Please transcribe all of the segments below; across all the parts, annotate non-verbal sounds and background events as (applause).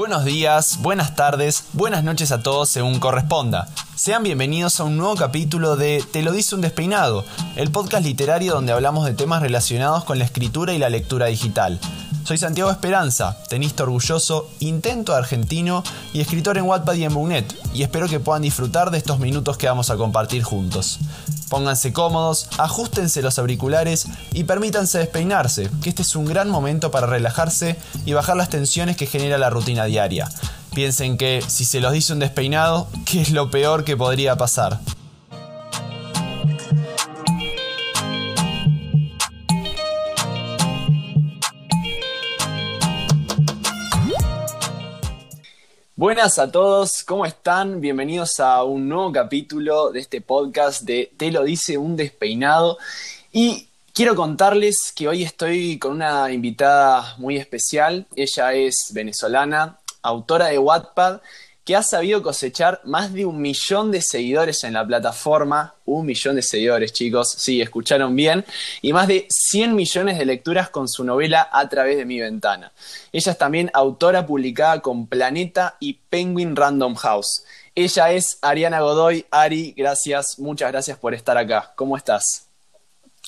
Buenos días, buenas tardes, buenas noches a todos según corresponda. Sean bienvenidos a un nuevo capítulo de Te lo dice un despeinado, el podcast literario donde hablamos de temas relacionados con la escritura y la lectura digital. Soy Santiago Esperanza, tenista orgulloso, intento argentino y escritor en Wattpad y en Bugnet, y espero que puedan disfrutar de estos minutos que vamos a compartir juntos. Pónganse cómodos, ajustense los auriculares y permítanse despeinarse, que este es un gran momento para relajarse y bajar las tensiones que genera la rutina diaria. Piensen que si se los dice un despeinado, ¿qué es lo peor que podría pasar? Buenas a todos, ¿cómo están? Bienvenidos a un nuevo capítulo de este podcast de Te lo dice un despeinado. Y quiero contarles que hoy estoy con una invitada muy especial. Ella es venezolana, autora de Wattpad que ha sabido cosechar más de un millón de seguidores en la plataforma. Un millón de seguidores, chicos. Sí, escucharon bien. Y más de 100 millones de lecturas con su novela A través de mi ventana. Ella es también autora publicada con Planeta y Penguin Random House. Ella es Ariana Godoy. Ari, gracias, muchas gracias por estar acá. ¿Cómo estás?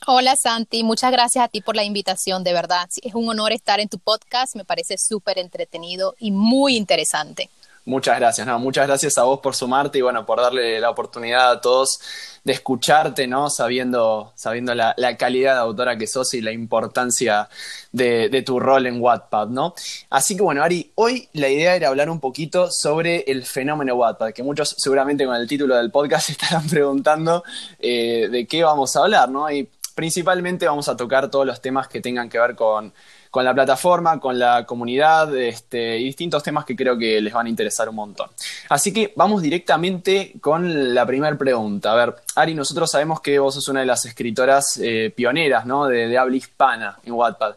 Hola Santi, muchas gracias a ti por la invitación, de verdad. Es un honor estar en tu podcast, me parece súper entretenido y muy interesante. Muchas gracias, no, muchas gracias a vos por sumarte y bueno, por darle la oportunidad a todos de escucharte, ¿no? Sabiendo, sabiendo la, calidad de autora que sos y la importancia de, tu rol en Wattpad, ¿no? Así que bueno, Ari, hoy la idea era hablar un poquito sobre el fenómeno Wattpad, que muchos seguramente con el título del podcast (laughs) estarán preguntando eh, de qué vamos a hablar, ¿no? Principalmente vamos a tocar todos los temas que tengan que ver con con la plataforma, con la comunidad este, y distintos temas que creo que les van a interesar un montón. Así que vamos directamente con la primera pregunta. A ver, Ari, nosotros sabemos que vos sos una de las escritoras eh, pioneras ¿no? de, de habla hispana en Wattpad.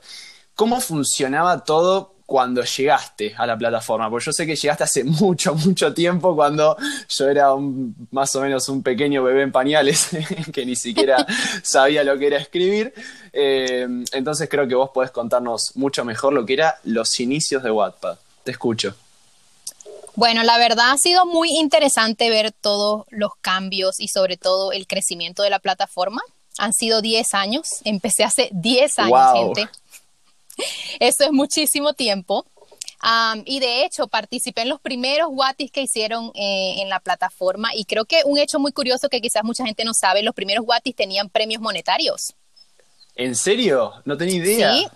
¿Cómo funcionaba todo cuando llegaste a la plataforma? Porque yo sé que llegaste hace (laughs) mucho, mucho tiempo cuando yo era más o menos un pequeño bebé en pañales (laughs) que ni siquiera (laughs) sabía lo que era escribir. Eh, entonces creo que vos podés contarnos mucho mejor lo que era los inicios de Wattpad. Te escucho. Bueno, la verdad ha sido muy interesante ver todos los cambios y sobre todo el crecimiento de la plataforma. Han sido 10 años, empecé hace 10 años, gente eso es muchísimo tiempo. y de hecho, participé en los primeros Wattis que hicieron eh, en la plataforma y creo que un hecho muy curioso que quizás mucha gente no sabe, los primeros Wattis tenían premios monetarios. ¿En serio? No tenía idea. Sí,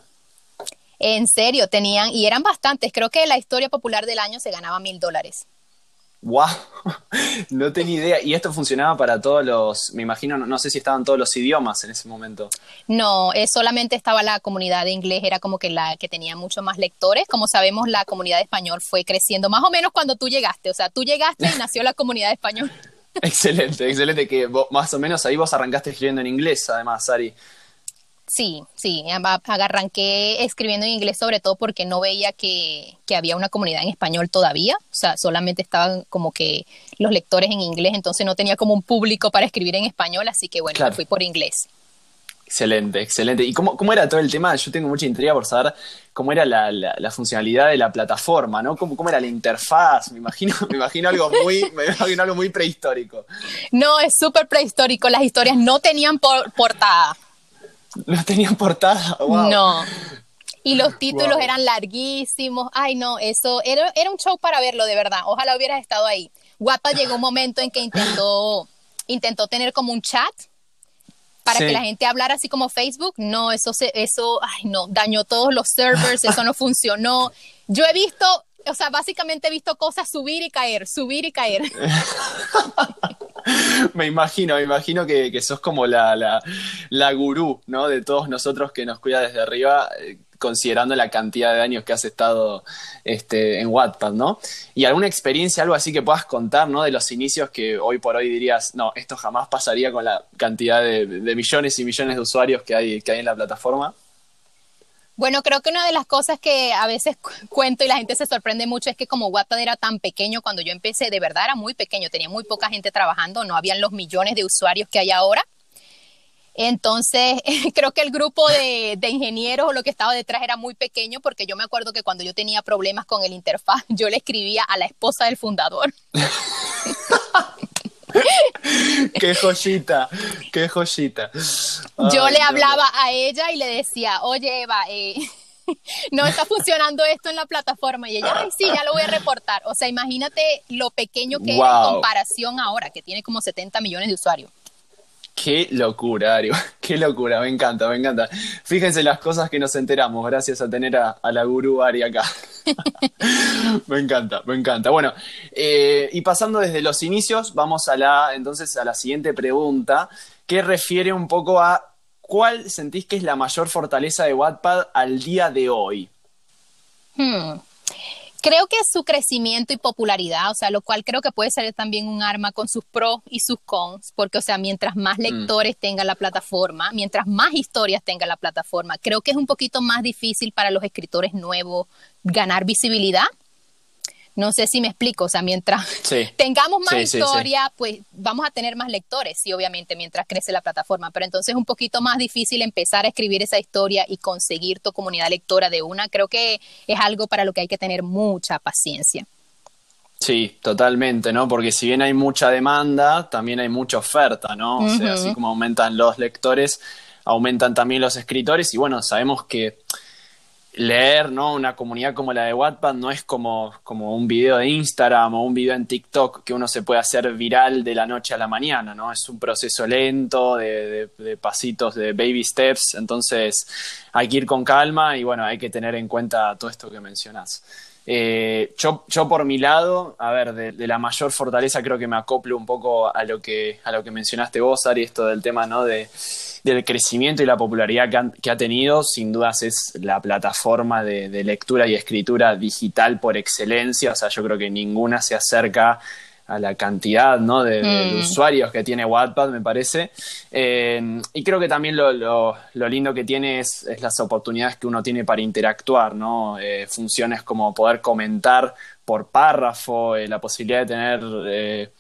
en serio, tenían, y eran bastantes, creo que la historia popular del año se ganaba mil dólares. ¡Wow! (laughs) No tenía idea. ¿Y esto funcionaba para todos los, me imagino, no, sé si estaban todos los idiomas en ese momento? No, solamente estaba la comunidad de inglés, era como que la que tenía mucho más lectores. Como sabemos, la comunidad de español fue creciendo más o menos cuando tú llegaste. O sea, tú llegaste y nació la comunidad de español. (laughs) excelente, excelente. Que más o menos ahí vos arrancaste escribiendo en inglés, además, Ari. Sí, sí, arranqué escribiendo en inglés sobre todo porque no veía que, había una comunidad en español todavía, o sea, solamente estaban como que los lectores en inglés, entonces no tenía como un público para escribir en español, así que bueno, fui por inglés. Excelente, excelente. ¿Y cómo, cómo, era todo el tema? Yo tengo mucha intriga por saber cómo era la, la, funcionalidad de la plataforma, ¿no? ¿Cómo, ¿Cómo, era la interfaz? Me imagino, (laughs) me imagino algo muy, me imagino algo muy prehistórico. No, es súper prehistórico. Las historias no tenían portada. No tenían portada. No. Y los títulos eran larguísimos. Ay, no, eso era, era un show para verlo, de verdad. Ojalá hubieras estado ahí. Guapa llegó un momento en que intentó, intentó tener como un chat para que la gente hablara así como Facebook. No, eso, se, eso, ay, no, dañó todos los servers, eso no funcionó. Yo he visto, o sea, básicamente he visto cosas subir y caer, subir y caer. (laughs) (laughs) me imagino, me imagino que, sos como la, la, la, gurú, ¿no? De todos nosotros que nos cuida desde arriba, eh, considerando la cantidad de años que has estado este, en Wattpad, ¿no? Y alguna experiencia, algo así que puedas contar, ¿no? De los inicios que hoy por hoy dirías, no, esto jamás pasaría con la cantidad de, de millones y millones de usuarios que hay, que hay en la plataforma. Bueno, creo que una de las cosas que a veces cuento y la gente se sorprende mucho es que como Wattpad era tan pequeño cuando yo empecé, de verdad era muy pequeño, tenía muy poca gente trabajando, no habían los millones de usuarios que hay ahora. Entonces, (laughs) creo que el grupo de, de, ingenieros o lo que estaba detrás era muy pequeño porque yo me acuerdo que cuando yo tenía problemas con el interfaz, (laughs) yo le escribía a la esposa del fundador. (laughs) qué joyita, qué joyita. yo le hablaba a ella y le decía, oye Eva, eh, (laughs) no está funcionando esto en la plataforma. Y ella, ay, sí, ya lo voy a reportar. O sea, imagínate lo pequeño que es en comparación ahora, que tiene como 70 millones de usuarios. Qué locura, Ario. (laughs) Qué locura. Me encanta, me encanta. Fíjense las cosas que nos enteramos gracias a tener a, la gurú Ari acá. (laughs) (laughs) me encanta, me encanta. Bueno, eh, y pasando desde los inicios, vamos a la, entonces, a la siguiente pregunta, que refiere un poco a ¿cuál sentís que es la mayor fortaleza de Wattpad al día de hoy? Hmm. Creo que su crecimiento y popularidad, o sea, lo cual creo que puede ser también un arma con sus pros y sus cons, porque, o sea, mientras más hmm. lectores tenga la plataforma, mientras más historias tenga la plataforma, creo que es un poquito más difícil para los escritores nuevos ganar visibilidad no sé si me explico, o sea, mientras (laughs) tengamos más historia, pues vamos a tener más lectores, sí, obviamente, mientras crece la plataforma, pero entonces es un poquito más difícil empezar a escribir esa historia y conseguir tu comunidad lectora de una. Creo que es algo para lo que hay que tener mucha paciencia. Sí, totalmente, ¿no? Porque si bien hay mucha demanda, también hay mucha oferta, ¿no? O sea, así como aumentan los lectores, aumentan también los escritores y bueno, sabemos que leer, ¿no? Una comunidad como la de Wattpad no es como, como un video de Instagram o un video en TikTok que uno se puede hacer viral de la noche a la mañana, ¿no? Es un proceso lento, de, de, pasitos, de baby steps, entonces hay que ir con calma y bueno, hay que tener en cuenta todo esto que mencionas. Eh, yo, yo, por mi lado, a ver, de, la mayor fortaleza creo que me acoplo un poco a lo que, a lo que mencionaste vos, Ari, esto del tema, ¿no? De, del crecimiento y la popularidad que, ha tenido, sin dudas es la plataforma de, lectura y escritura digital por excelencia. O sea, yo creo que ninguna se acerca a la cantidad ¿no? de, mm. usuarios que tiene Wattpad, me parece. Eh, y creo que también lo, lindo que tiene es, las oportunidades que uno tiene para interactuar, ¿no? Eh, funciones como poder comentar por párrafo, eh, la posibilidad de tener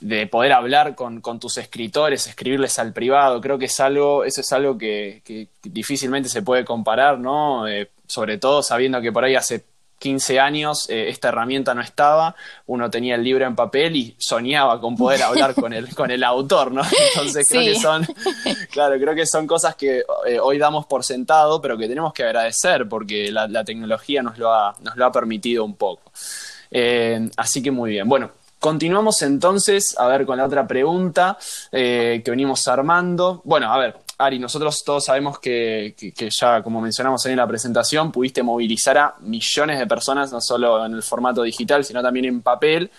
de poder hablar con, tus escritores, escribirles al privado, creo que es algo, eso es algo que, difícilmente se puede comparar, ¿no? Eh, sobre todo sabiendo que por ahí hace 15 años eh, esta herramienta no estaba, uno tenía el libro en papel y soñaba con poder hablar con el, con el autor, ¿no? (laughs) Entonces creo que son, claro, creo que son cosas que eh, hoy damos por sentado, pero que tenemos que agradecer porque la, tecnología nos lo, ha, nos lo ha permitido un poco. así que muy bien. Bueno, Continuamos entonces, a ver, con la otra pregunta eh, que venimos armando. Bueno, a ver, Ari, nosotros todos sabemos que, ya, como mencionamos en la presentación, pudiste movilizar a millones de personas, no solo en el formato digital, sino también en papel.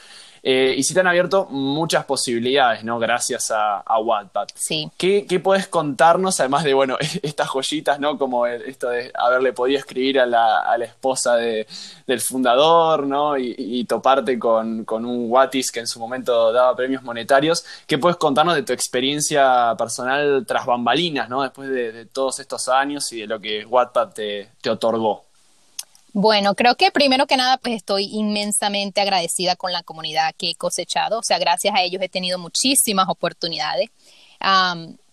Eh, y si te han abierto muchas posibilidades, ¿no? Gracias a, a Wattpad. Sí. ¿Qué, ¿Qué, puedes contarnos, además de, bueno, (laughs) estas joyitas, ¿no? Como esto de haberle podido escribir a la, a la esposa de, del fundador, ¿no? Y, toparte con, con, un Wattis que en su momento daba premios monetarios. ¿Qué puedes contarnos de tu experiencia personal tras bambalinas, ¿no? Después de, todos estos años y de lo que Wattpad te, te otorgó. Bueno, creo que primero que nada, pues estoy inmensamente agradecida con la comunidad que he cosechado. O sea, gracias a ellos he tenido muchísimas oportunidades.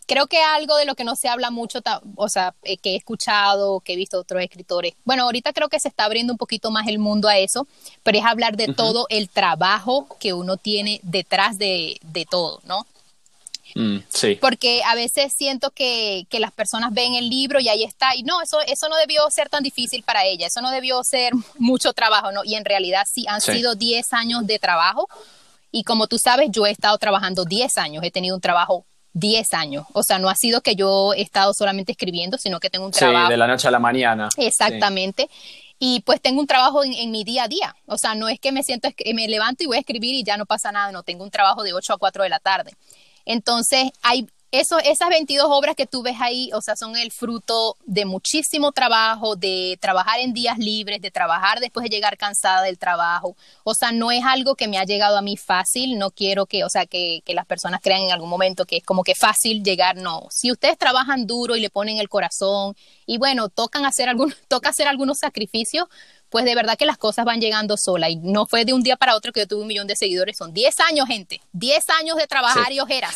creo que algo de lo que no se habla mucho, o sea, eh, que he escuchado, que he visto otros escritores. Bueno, ahorita creo que se está abriendo un poquito más el mundo a eso, pero es hablar de todo el trabajo que uno tiene detrás de, de todo, ¿no? Mm, sí. Porque a veces siento que, que, las personas ven el libro y ahí está, y no, eso, eso no debió ser tan difícil para ella, eso no debió ser mucho trabajo, ¿no? Y en realidad sí, han sido 10 años de trabajo, y como tú sabes, yo he estado trabajando 10 años, he tenido un trabajo 10 años, o sea, no ha sido que yo he estado solamente escribiendo, sino que tengo un trabajo. Sí, de la noche a la mañana. Exactamente. y pues tengo un trabajo en, mi día a día. O sea, no es que me siento, me levanto y voy a escribir y ya no pasa nada, no, tengo un trabajo de 8 a 4 de la tarde. Entonces, hay eso, esas 22 obras que tú ves ahí, o sea, son el fruto de muchísimo trabajo, de trabajar en días libres, de trabajar después de llegar cansada del trabajo. O sea, no es algo que me ha llegado a mí fácil. No quiero que, o sea, que, que las personas crean en algún momento que es como que fácil llegar. No. Si ustedes trabajan duro y le ponen el corazón y bueno, tocan hacer algún, (laughs) toca hacer algunos sacrificios, pues de verdad que las cosas van llegando sola y no fue de un día para otro que yo tuve un millón de seguidores, son 10 años, gente, 10 años de trabajar y ojeras.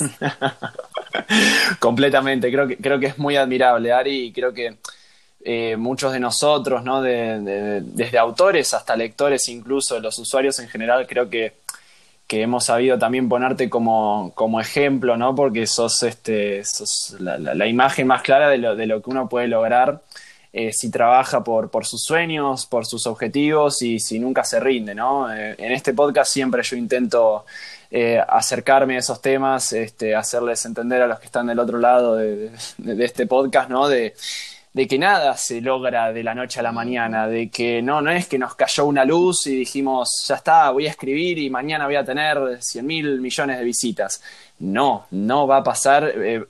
(laughs) Completamente, creo que, creo que es muy admirable, Ari, y creo que eh, muchos de nosotros, ¿no? desde autores hasta lectores, incluso los usuarios en general, creo que, que hemos sabido también ponerte como, como ejemplo, ¿no? Porque sos, este, sos la, imagen más clara de lo, de lo que uno puede lograr eh, si trabaja por, por, sus sueños, por sus objetivos y si nunca se rinde, ¿no? Eh, en este podcast siempre yo intento acercarme a esos temas, este, hacerles entender a los que están del otro lado de, este podcast, ¿no? De, de que nada se logra de la noche a la mañana, de que no, no es que nos cayó una luz y dijimos, ya está, voy a escribir y mañana voy a tener 100 mil millones de visitas. No, no va a pasar eh,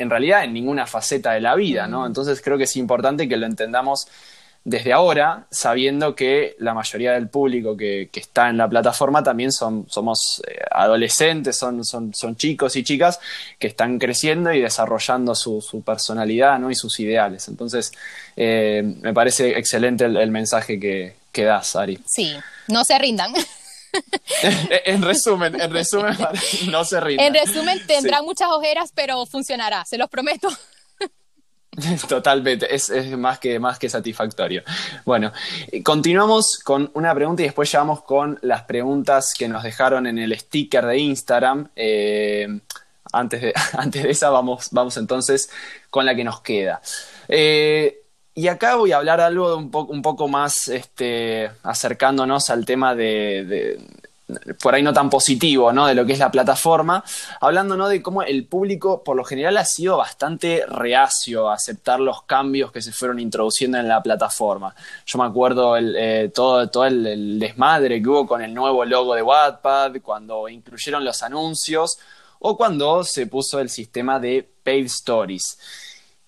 en realidad en ninguna faceta de la vida, ¿no? Entonces creo que es importante que lo entendamos desde ahora, sabiendo que la mayoría del público que, está en la plataforma también son, somos eh, adolescentes, son, son, son, chicos y chicas que están creciendo y desarrollando su, personalidad ¿no? y sus ideales. Entonces, eh, me parece excelente el, mensaje que, das, Ari. Sí, no se rindan. (laughs) (laughs) en resumen, en resumen, no se rindan. En resumen, tendrán muchas ojeras, pero funcionará, se los prometo. (laughs) Totalmente, es, más, que, más que satisfactorio. Bueno, continuamos con una pregunta y después ya vamos con las preguntas que nos dejaron en el sticker de Instagram. Eh, antes, de, (laughs) antes de esa, vamos, vamos entonces con la que nos queda. Eh, y acá voy a hablar algo un, poco más este, acercándonos al tema de, por ahí no tan positivo, ¿no? De lo que es la plataforma, hablando, ¿no? De cómo el público, por lo general, ha sido bastante reacio a aceptar los cambios que se fueron introduciendo en la plataforma. Yo me acuerdo eh, todo, todo el, desmadre que hubo con el nuevo logo de Wattpad, cuando incluyeron los anuncios, o cuando se puso el sistema de paid stories.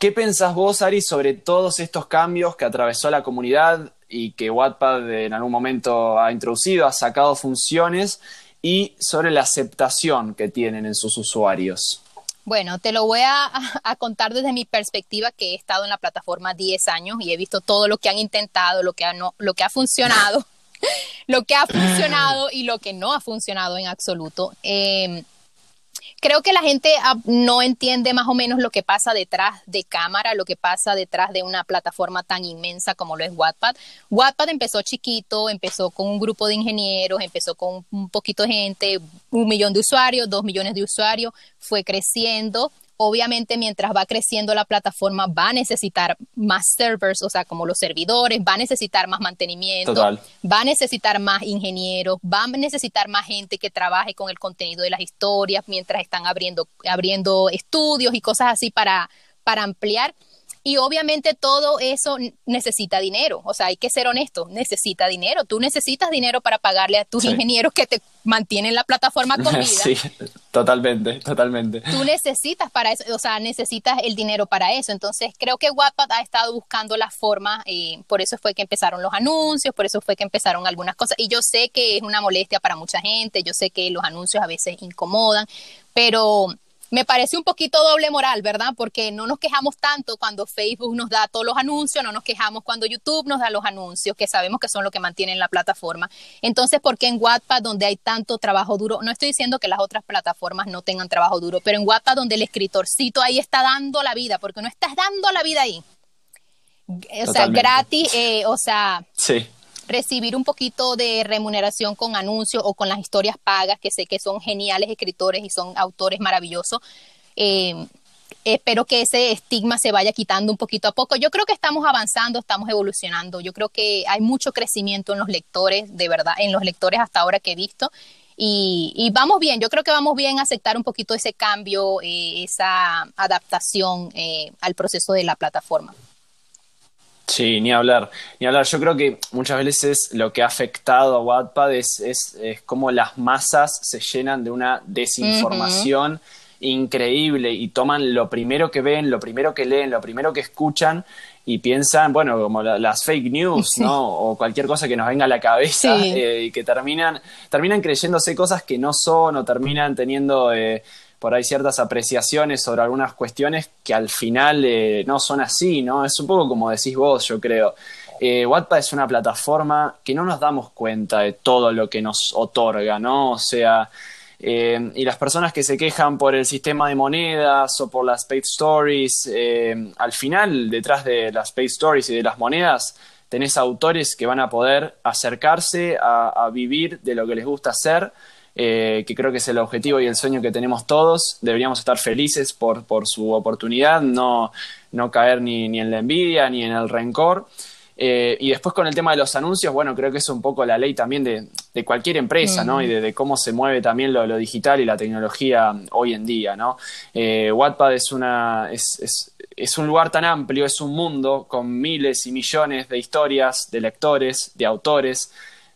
¿Qué pensás vos, Ari, sobre todos estos cambios que atravesó la comunidad y que Wattpad en algún momento ha introducido, ha sacado funciones y sobre la aceptación que tienen en sus usuarios. Bueno, te lo voy a, (laughs) contar desde mi perspectiva que he estado en la plataforma 10 años y he visto todo lo que han intentado, lo que ha, no, lo que ha funcionado, (laughs) lo que ha funcionado y lo que no ha funcionado en absoluto. Eh, creo que la gente no entiende más o menos lo que pasa detrás de cámara, lo que pasa detrás de una plataforma tan inmensa como lo es Wattpad. Wattpad empezó chiquito, empezó con un grupo de ingenieros, empezó con un poquito de gente, un millón de usuarios, dos millones de usuarios, fue creciendo obviamente mientras va creciendo la plataforma va a necesitar más servers, o sea, como los servidores, va a necesitar más mantenimiento, va a necesitar más ingenieros, va a necesitar más gente que trabaje con el contenido de las historias mientras están abriendo, abriendo estudios y cosas así para, para ampliar. Y obviamente todo eso necesita dinero, o sea, hay que ser honesto, necesita dinero. Tú necesitas dinero para pagarle a tus ingenieros que te mantienen la plataforma con (laughs) vida. Sí, totalmente, totalmente. Tú necesitas para eso, o sea, necesitas el dinero para eso. Entonces, creo que Wattpad ha estado buscando la forma, y por eso fue que empezaron los anuncios, por eso fue que empezaron algunas cosas. Y yo sé que es una molestia para mucha gente, yo sé que los anuncios a veces incomodan, pero me parece un poquito doble moral, ¿verdad? Porque no nos quejamos tanto cuando Facebook nos da todos los anuncios, no nos quejamos cuando YouTube nos da los anuncios, que sabemos que son lo que mantienen la plataforma. Entonces, ¿por qué en Wattpad, donde hay tanto trabajo duro, no estoy diciendo que las otras plataformas no tengan trabajo duro, pero en Wattpad, donde el escritorcito ahí está dando la vida, porque no estás dando la vida ahí. O sea, gratis, eh, o sea, sí recibir un poquito de remuneración con anuncios o con las historias pagas, que sé que son geniales escritores y son autores maravillosos. Eh, espero que ese estigma se vaya quitando un poquito a poco. Yo creo que estamos avanzando, estamos evolucionando. Yo creo que hay mucho crecimiento en los lectores, de verdad, en los lectores hasta ahora que he visto. Y, vamos bien, yo creo que vamos bien a aceptar un poquito ese cambio, eh, esa adaptación eh, al proceso de la plataforma. Sí, ni hablar, ni hablar. Yo creo que muchas veces lo que ha afectado a Wattpad es, es, es cómo las masas se llenan de una desinformación increíble y toman lo primero que ven, lo primero que leen, lo primero que escuchan y piensan, bueno, como las fake news, ¿no? O cualquier cosa que nos venga a la cabeza eh, y que terminan, terminan creyéndose cosas que no son o terminan teniendo... Eh, por ahí ciertas apreciaciones sobre algunas cuestiones que al final eh, no son así, ¿no? Es un poco como decís vos, yo creo. Eh, es una plataforma que no nos damos cuenta de todo lo que nos otorga, ¿no? O sea, Eh, y las personas que se quejan por el sistema de monedas o por las paid stories, eh, al final, detrás de las paid stories y de las monedas, tenés autores que van a poder acercarse a, vivir de lo que les gusta hacer, eh, que creo que es el objetivo y el sueño que tenemos todos. Deberíamos estar felices por, por su oportunidad, no, no caer ni, ni en la envidia ni en el rencor. Eh, y después con el tema de los anuncios, bueno, creo que es un poco la ley también de, cualquier empresa, ¿no? Y de, cómo se mueve también lo, digital y la tecnología hoy en día, ¿no? Eh, Wattpad es, una, es, es, un lugar tan amplio, es un mundo con miles y millones de historias, de lectores, de autores,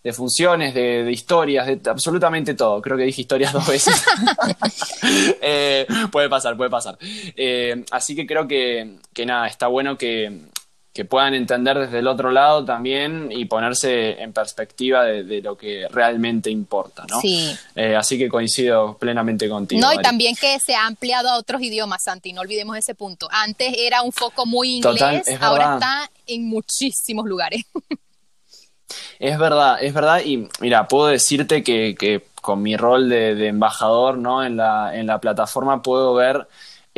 de funciones, de, historias, de absolutamente todo. Creo que dije historias dos veces. (laughs) Eh, puede pasar, puede pasar. así que creo que, que nada, está bueno que que puedan entender desde el otro lado también y ponerse en perspectiva de, lo que realmente importa, ¿no? Sí. Eh, así que coincido plenamente contigo. No, y también que se ha ampliado a otros idiomas, Santi, no olvidemos ese punto. Antes era un foco muy inglés, ahora está en muchísimos lugares. (laughs) Es verdad, es verdad, y mira, puedo decirte que, con mi rol de, embajador ¿no? en, la, en la plataforma puedo ver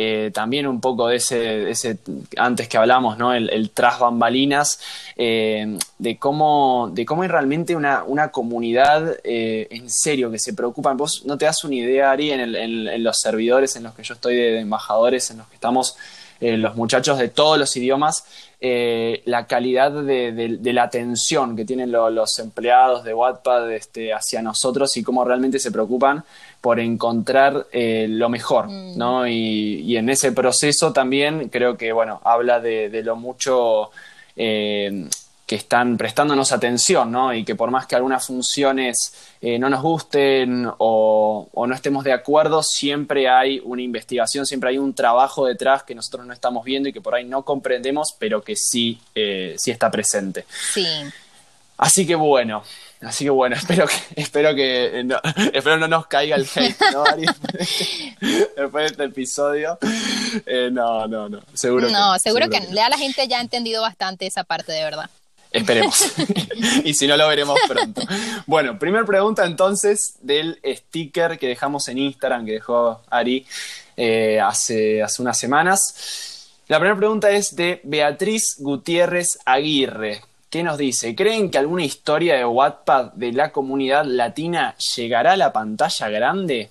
eh, también un poco de ese, ese, antes que hablamos, ¿no? El, el tras bambalinas, eh, de, cómo, de cómo hay realmente una, una comunidad eh, en serio que se preocupa. Vos no te das una idea, Ari, en, en, los servidores en los que yo estoy de, embajadores, en los que estamos los muchachos de todos los idiomas, la calidad de, la atención que tienen los empleados de Wattpad este, hacia nosotros y cómo realmente se preocupan por encontrar eh, lo mejor, mm. ¿no? Y, en ese proceso también creo que, bueno, habla de, lo mucho eh, que están prestándonos atención, ¿no? Y que por más que algunas funciones eh, no nos gusten o, no estemos de acuerdo, siempre hay una investigación, siempre hay un trabajo detrás que nosotros no estamos viendo y que por ahí no comprendemos, pero que sí, sí está presente. Sí. Así que bueno, Así que bueno, (laughs) espero que, espero que no, (laughs) espero no nos caiga el hate, ¿no, (laughs) Ari? Después de este episodio. Eh, no, no, no. Seguro no, que, seguro, que, que, la gente ya ha entendido bastante esa parte de verdad. Esperemos. (laughs) y si no, lo veremos pronto. Bueno, primera pregunta entonces del sticker que dejamos en Instagram, que dejó Ari eh, hace, hace unas semanas. La primera pregunta es de Beatriz Gutiérrez Aguirre. ¿Qué nos dice? ¿Creen que alguna historia de Wattpad de la comunidad latina llegará a la pantalla grande?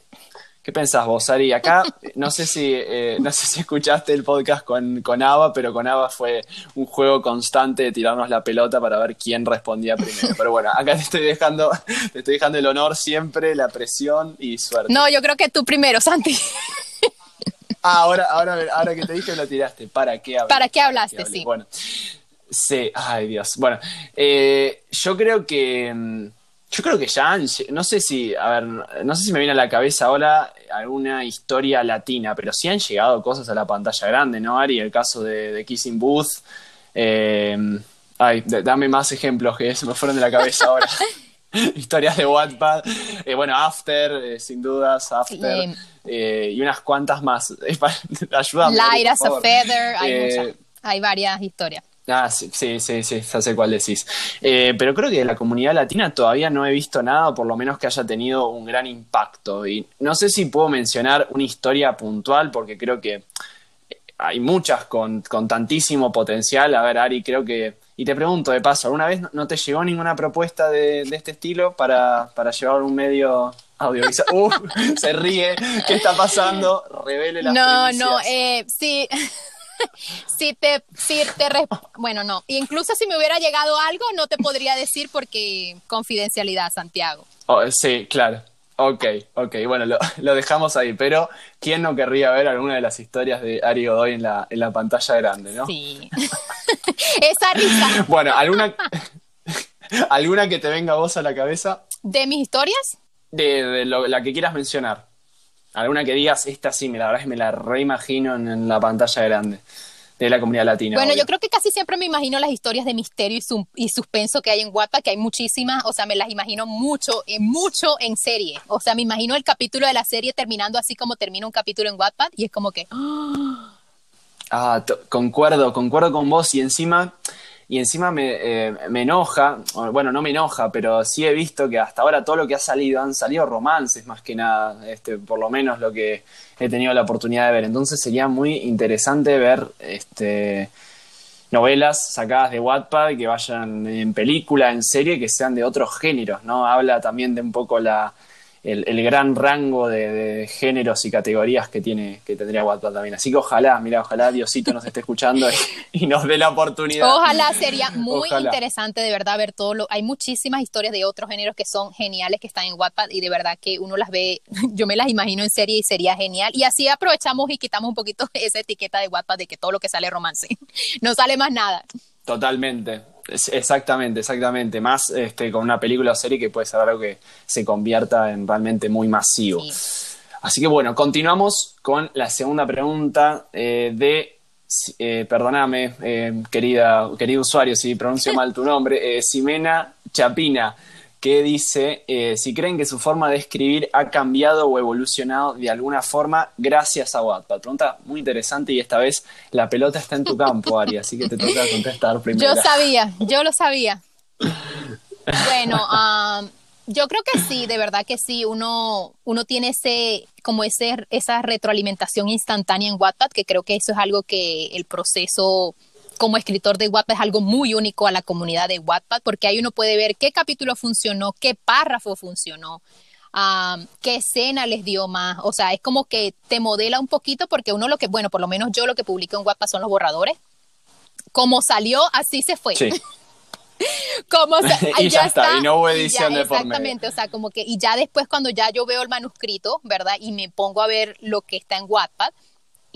¿Qué pensás vos, Ari? Acá no sé si eh, no sé si escuchaste el podcast con, con Ava, pero con Ava fue un juego constante de tirarnos la pelota para ver quién respondía primero. Pero bueno, acá te estoy dejando, te estoy dejando el honor siempre, la presión y suerte. No, yo creo que tú primero, Santi. Ah, ahora, ahora, ahora que te dije lo tiraste. ¿Para qué hablaste? ¿Para qué hablaste? Sí. Bueno, Sí, ay Dios. Bueno, eh, yo creo que. Yo creo que ya no sé si, a ver, no sé si me viene a la cabeza ahora alguna historia latina, pero sí han llegado cosas a la pantalla grande, ¿no, Ari? El caso de, Kissing Booth. Eh, ay, dame más ejemplos que se me fueron de la cabeza ahora. (laughs) (laughs) Historias de Wattpad. Eh, bueno, After, sin dudas, After. y unas cuantas más. (laughs) Ayúdame. Light as a Feather, hay, hay varias historias. Ah, sí, sí, sí, sí, sé cuál decís. Eh, pero creo que de la comunidad latina todavía no he visto nada, por lo menos que haya tenido un gran impacto. Y no sé si puedo mencionar una historia puntual, porque creo que hay muchas con, con tantísimo potencial. A ver, Ari, creo que... Y te pregunto, de paso, ¿alguna vez no te llegó ninguna propuesta de, de este estilo para, para llevar un medio audiovisual? (laughs) ¡Uh! se ríe. ¿Qué está pasando? Revele las No, no, eh, sí (laughs) si te, si te bueno, no, incluso si me hubiera llegado algo, no te podría decir porque confidencialidad, Santiago. Oh, sí, claro. Ok, ok, bueno, lo, dejamos ahí, pero ¿quién no querría ver alguna de las historias de Ari Godoy en la, en la pantalla grande, no? Sí. (laughs) Esa risa. Bueno, ¿alguna, (laughs) ¿alguna que te venga a vos a la cabeza? ¿De mis historias? De, la que quieras mencionar. Alguna que digas, esta sí, la verdad es que me la reimagino en, la pantalla grande de la comunidad latina. Bueno, yo creo que casi siempre me imagino las historias de misterio y, suspenso que hay en WhatsApp, que hay muchísimas, o sea, me las imagino mucho, en mucho en serie. O sea, me imagino el capítulo de la serie terminando así como termina un capítulo en WhatsApp y es como que... (gasps) Ah, concuerdo, concuerdo con vos y encima y encima me, eh, me, enoja, bueno, no me enoja, pero sí he visto que hasta ahora todo lo que ha salido han salido romances más que nada, este, por lo menos lo que he tenido la oportunidad de ver. Entonces sería muy interesante ver este, novelas sacadas de Wattpad que vayan en película, en serie, que sean de otros géneros, ¿no? Habla también de un poco la el, gran rango de, géneros y categorías que tiene que tendría Wattpad también. Así que ojalá, mira, ojalá Diosito nos esté escuchando (laughs) y, nos dé la oportunidad. Ojalá sería muy interesante de verdad ver todo lo. Hay muchísimas historias de otros géneros que son geniales que están en Wattpad y de verdad que uno las ve, (laughs) yo me las imagino en serie y sería genial. Y así aprovechamos y quitamos un poquito (laughs) esa etiqueta de Wattpad de que todo lo que sale romance, no sale más nada. Totalmente. Exactamente, exactamente. Más este, con una película o serie que puede ser algo que se convierta en realmente muy masivo. Así que bueno, continuamos con la segunda pregunta eh, de, eh, perdóname, eh, querida, querido usuario, si pronuncio (laughs) mal tu nombre, Simena Chapina que dice eh, si creen que su forma de escribir ha cambiado o evolucionado de alguna forma gracias a Wattpad. Pregunta muy interesante y esta vez la pelota está en tu campo, Ari, así que te toca contestar primero. Yo sabía, yo lo sabía. Bueno, yo creo que sí, de verdad que sí. Uno, uno tiene ese, como ese, esa retroalimentación instantánea en Wattpad, que creo que eso es algo que el proceso como escritor de Wattpad es algo muy único a la comunidad de Wattpad, porque ahí uno puede ver qué capítulo funcionó, qué párrafo funcionó, qué escena les dio más. O sea, es como que te modela un poquito, porque uno lo que, bueno, por lo menos yo lo que publico en Wattpad son los borradores. Como salió, así se fue. Sí. (laughs) como (laughs) y ya, está, y no hubo edición de por Exactamente, o sea, como que, y ya después cuando ya yo veo el manuscrito, ¿verdad? Y me pongo a ver lo que está en Wattpad,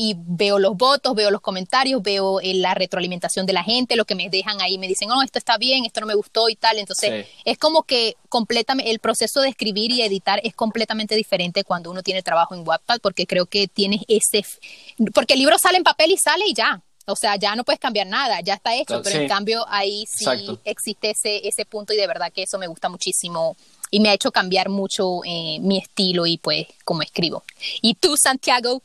y veo los votos, veo los comentarios, veo eh, la retroalimentación de la gente, lo que me dejan ahí, me dicen, oh, esto está bien, esto no me gustó y tal. Entonces, es como que completamente, el proceso de escribir y editar es completamente diferente cuando uno tiene trabajo en Wattpad, porque creo que tienes ese, porque el libro sale en papel y sale y ya. O sea, ya no puedes cambiar nada, ya está hecho, pero en cambio ahí sí existe ese, ese punto y de verdad que eso me gusta muchísimo y me ha hecho cambiar mucho eh, mi estilo y pues como escribo. ¿Y tú, Santiago?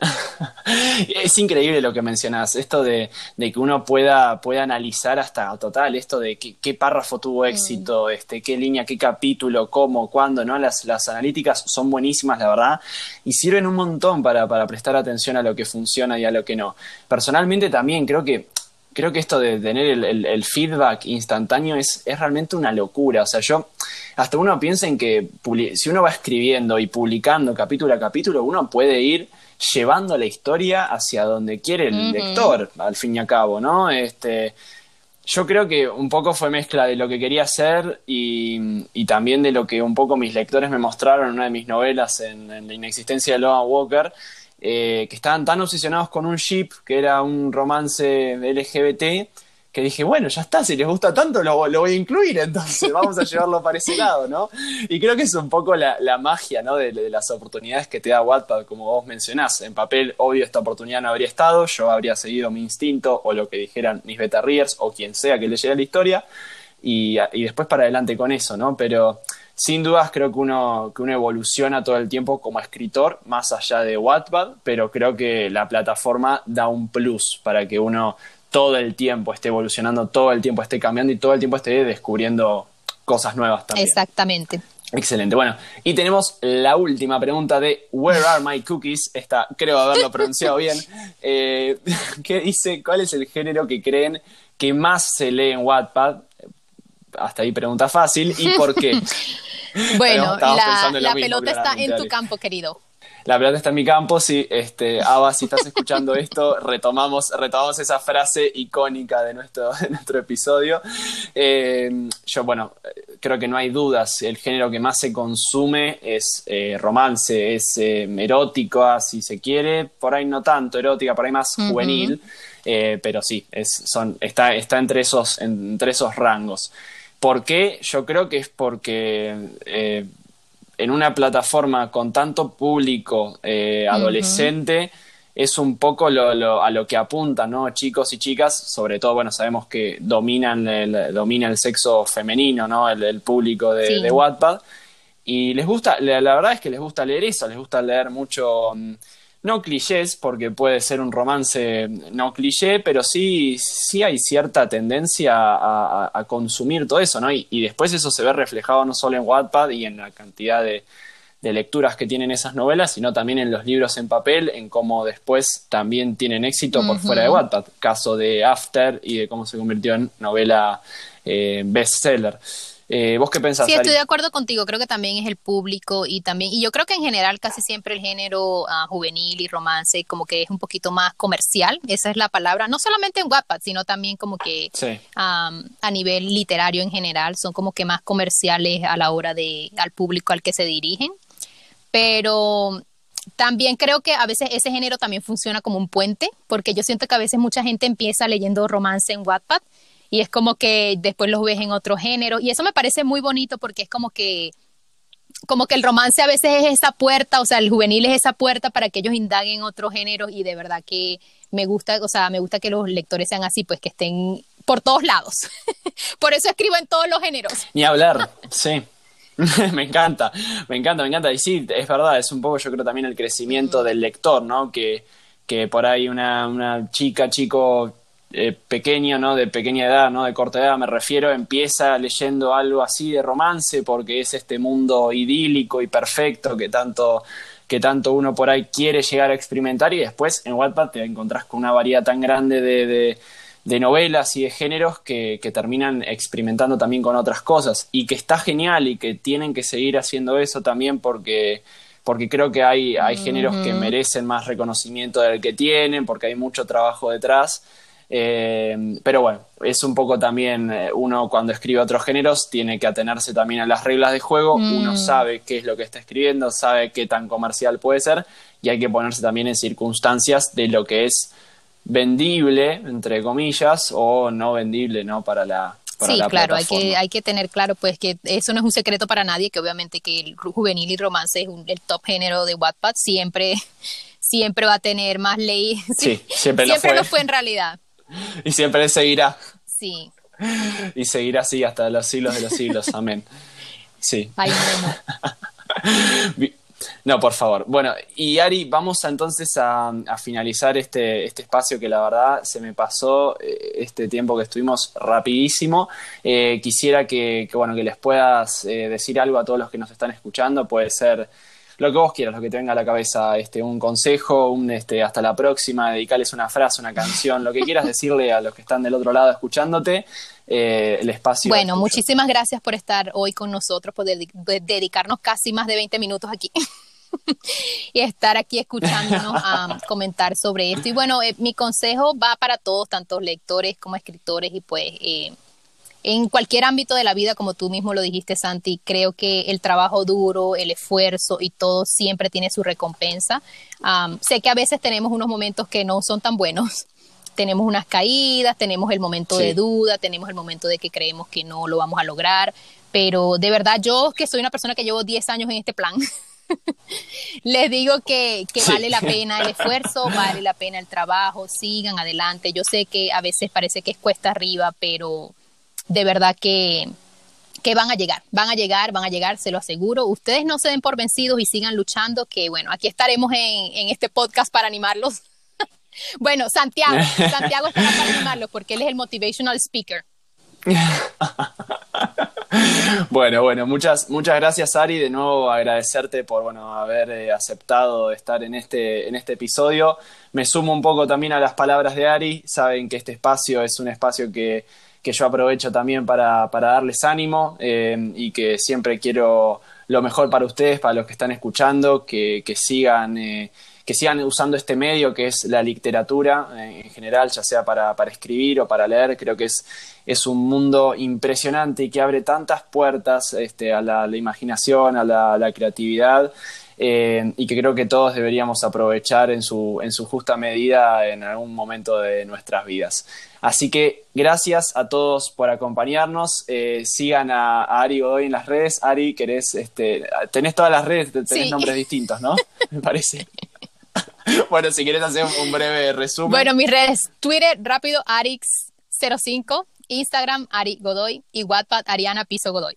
(laughs) es increíble lo que mencionas, esto de, que uno pueda, pueda, analizar hasta total, esto de qué, párrafo tuvo mm. éxito, este, qué línea, qué capítulo, cómo, cuándo, ¿no? Las, las analíticas son buenísimas, la verdad, y sirven un montón para, para prestar atención a lo que funciona y a lo que no. Personalmente también creo que creo que esto de tener el, el, feedback instantáneo es, es, realmente una locura. O sea, yo, hasta uno piensa en que si uno va escribiendo y publicando capítulo a capítulo, uno puede ir llevando la historia hacia donde quiere el lector, al fin y al cabo, ¿no? Este, yo creo que un poco fue mezcla de lo que quería hacer y, y, también de lo que un poco mis lectores me mostraron en una de mis novelas en, en La inexistencia de Logan Walker, eh, que estaban tan obsesionados con un ship que era un romance LGBT que dije, bueno, ya está, si les gusta tanto lo, voy a incluir, entonces vamos a (laughs) llevarlo para ese lado, ¿no? Y creo que es un poco la, magia, ¿no? De, las oportunidades que te da Wattpad, como vos mencionás. En papel, obvio, esta oportunidad no habría estado, yo habría seguido mi instinto o lo que dijeran mis beta readers o quien sea que leyera la historia y, después para adelante con eso, ¿no? Pero sin dudas creo que uno, que uno evoluciona todo el tiempo como escritor, más allá de Wattpad, pero creo que la plataforma da un plus para que uno todo el tiempo esté evolucionando, todo el tiempo esté cambiando y todo el tiempo esté descubriendo cosas nuevas también. Exactamente. Excelente. Bueno, y tenemos la última pregunta de Where are my cookies? Esta, creo haberlo pronunciado (laughs) bien. Eh, (laughs) ¿Qué dice? ¿Cuál es el género que creen que más se lee en Wattpad? Hasta ahí pregunta fácil. ¿Y por qué? (laughs) bueno, la, pelota está en tu campo, querido la pelota está en mi campo, sí, este, Ava, si estás escuchando (laughs) esto, retomamos, retomamos esa frase icónica de nuestro, (laughs) nuestro episodio. Eh, yo, bueno, creo que no hay dudas, el género que más se consume es eh, romance, es eh, erótico, si se quiere, por ahí no tanto erótica, por ahí más juvenil, pero sí, es, son, está, está entre, esos, entre esos rangos. ¿Por qué? Yo creo que es porque en una plataforma con tanto público eh, adolescente, es un poco lo, a lo que apuntan, ¿no? Chicos y chicas, sobre todo, bueno, sabemos que dominan el, domina el sexo femenino, ¿no? El, público de, de, Wattpad. Y les gusta, la, verdad es que les gusta leer eso, les gusta leer mucho, mm, no clichés, porque puede ser un romance no cliché, pero sí, sí hay cierta tendencia a, consumir todo eso, ¿no? Y, y, después eso se ve reflejado no solo en Wattpad y en la cantidad de, de lecturas que tienen esas novelas, sino también en los libros en papel, en cómo después también tienen éxito por fuera de Wattpad. Caso de After y de cómo se convirtió en novela eh, bestseller. Eh, ¿Vos qué pensás? Sí, estoy de acuerdo contigo. Creo que también es el público y también, y yo creo que en general casi siempre el género ah, juvenil y romance como que es un poquito más comercial. Esa es la palabra. No solamente en Wattpad, sino también como que a nivel literario en general son como que más comerciales a la hora de al público al que se dirigen pero también creo que a veces ese género también funciona como un puente, porque yo siento que a veces mucha gente empieza leyendo romance en Wattpad y es como que después los ves en otro género y eso me parece muy bonito porque es como que como que el romance a veces es esa puerta, o sea, el juvenil es esa puerta para que ellos indaguen otro género y de verdad que me gusta, o sea, me gusta que los lectores sean así, pues que estén por todos lados. (laughs) por eso escribo en todos los géneros. Ni hablar, sí. (laughs) me encanta, me encanta, me encanta. Y sí, es verdad, es un poco yo creo también el crecimiento del lector, ¿no? Que, que por ahí una, una chica, chico eh, pequeño, ¿no? De pequeña edad, ¿no? De corta edad me refiero, empieza leyendo algo así de romance porque es este mundo idílico y perfecto que tanto que tanto uno por ahí quiere llegar a experimentar y después en Wattpad te encontrás con una variedad tan grande de de novelas y de géneros que, terminan experimentando también con otras cosas y que está genial y que tienen que seguir haciendo eso también porque, porque creo que hay, hay géneros que merecen más reconocimiento del que tienen, porque hay mucho trabajo detrás. Eh, pero bueno, es un poco también eh, uno cuando escribe otros géneros tiene que atenerse también a las reglas de juego, uno mm. sabe qué es lo que está escribiendo, sabe qué tan comercial puede ser y hay que ponerse también en circunstancias de lo que es vendible, entre comillas, o no vendible, ¿no? Para la, sí, claro, hay que, hay que tener claro pues que eso no es un secreto para nadie, que obviamente que el juvenil y romance es el top género de Wattpad, siempre, (laughs) siempre va a tener más ley. (laughs) Sí, siempre, lo, fue. en realidad. (laughs) Y siempre seguirá. Sí. Y seguirá así hasta los siglos de los siglos, (laughs) amén. Sí. Ay, (laughs) no, por favor. Bueno, y Ari, vamos entonces a, finalizar este, este espacio que la verdad se me pasó eh, este tiempo que estuvimos rapidísimo. Eh, quisiera que, bueno, que les puedas eh, decir algo a todos los que nos están escuchando. Puede ser lo que vos quieras, lo que te venga a la cabeza, este, un consejo, un este, hasta la próxima, dedicarles una frase, una canción, lo que quieras decirle a los que están del otro lado escuchándote. el espacio. Bueno, muchísimas gracias por estar hoy con nosotros, por dedicarnos casi más de 20 minutos aquí. (laughs) y estar aquí escuchándonos (laughs) a comentar sobre esto. Y bueno, eh, mi consejo va para todos, tanto lectores como escritores, y pues eh, en cualquier ámbito de la vida, como tú mismo lo dijiste, Santi, creo que el trabajo duro, el esfuerzo y todo siempre tiene su recompensa. sé que a veces tenemos unos momentos que no son tan buenos. (laughs) Tenemos unas caídas, tenemos el momento de duda, tenemos el momento de que creemos que no lo vamos a lograr, pero de verdad yo que soy una persona que llevo 10 años en este plan, (laughs) Les digo que, vale la (laughs) pena el esfuerzo, vale la pena el trabajo, sigan adelante. Yo sé que a veces parece que es cuesta arriba, pero de verdad que, que van a llegar, van a llegar, van a llegar, se lo aseguro. Ustedes no se den por vencidos y sigan luchando, que bueno, aquí estaremos en, en este podcast para animarlos. (laughs) bueno, Santiago, (laughs) Santiago estará para animarlos porque él es el motivational speaker. (laughs) bueno, bueno, muchas, muchas gracias Ari, de nuevo agradecerte por bueno, haber eh, aceptado estar en este, en este episodio. Me sumo un poco también a las palabras de Ari, saben que este espacio es un espacio que, yo aprovecho también para, darles ánimo eh, y que siempre quiero lo mejor para ustedes, para los que están escuchando, que, sigan... Eh, que sigan usando este medio que es la literatura en general, ya sea para, para escribir o para leer, creo que es es un mundo impresionante y que abre tantas puertas este, a la, imaginación, a la, creatividad. Eh, y que creo que todos deberíamos aprovechar en su, en su justa medida en algún momento de nuestras vidas. Así que gracias a todos por acompañarnos. Eh, sigan a, Ari Godoy en las redes. Ari, querés, este, tenés todas las redes, tenés nombres distintos, ¿no? (laughs) Me parece. (laughs) bueno, si quieres hacer un breve resumen. Bueno, mis redes, Twitter rápido, Arix05, Instagram, Ari Godoy y Wattpad, Ariana Piso Godoy.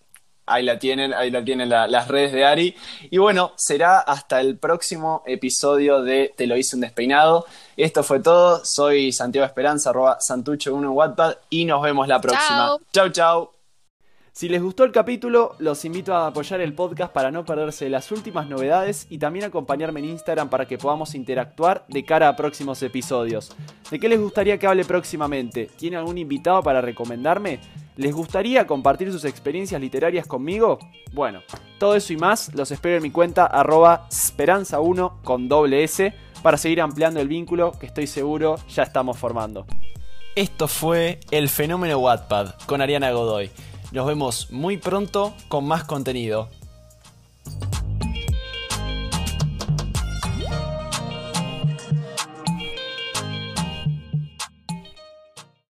Ahí la tienen, ahí la tienen las redes de Ari. Y bueno, será hasta el próximo episodio de Te lo hice un despeinado. Esto fue todo. Soy Santiago Esperanza, arroba Santucho1 en Wattpad y nos vemos la próxima. Chau, chau. Si les gustó el capítulo, los invito a apoyar el podcast para no perderse las últimas novedades y también acompañarme en Instagram para que podamos interactuar de cara a próximos episodios. ¿De qué les gustaría que hable próximamente? ¿Tiene algún invitado para recomendarme? ¿Les gustaría compartir sus experiencias literarias conmigo? Bueno, todo eso y más los espero en mi cuenta arroba esperanza1 con doble S para seguir ampliando el vínculo que estoy seguro ya estamos formando. Esto fue El Fenómeno Wattpad con Ariana Godoy. Nos vemos muy pronto con más contenido.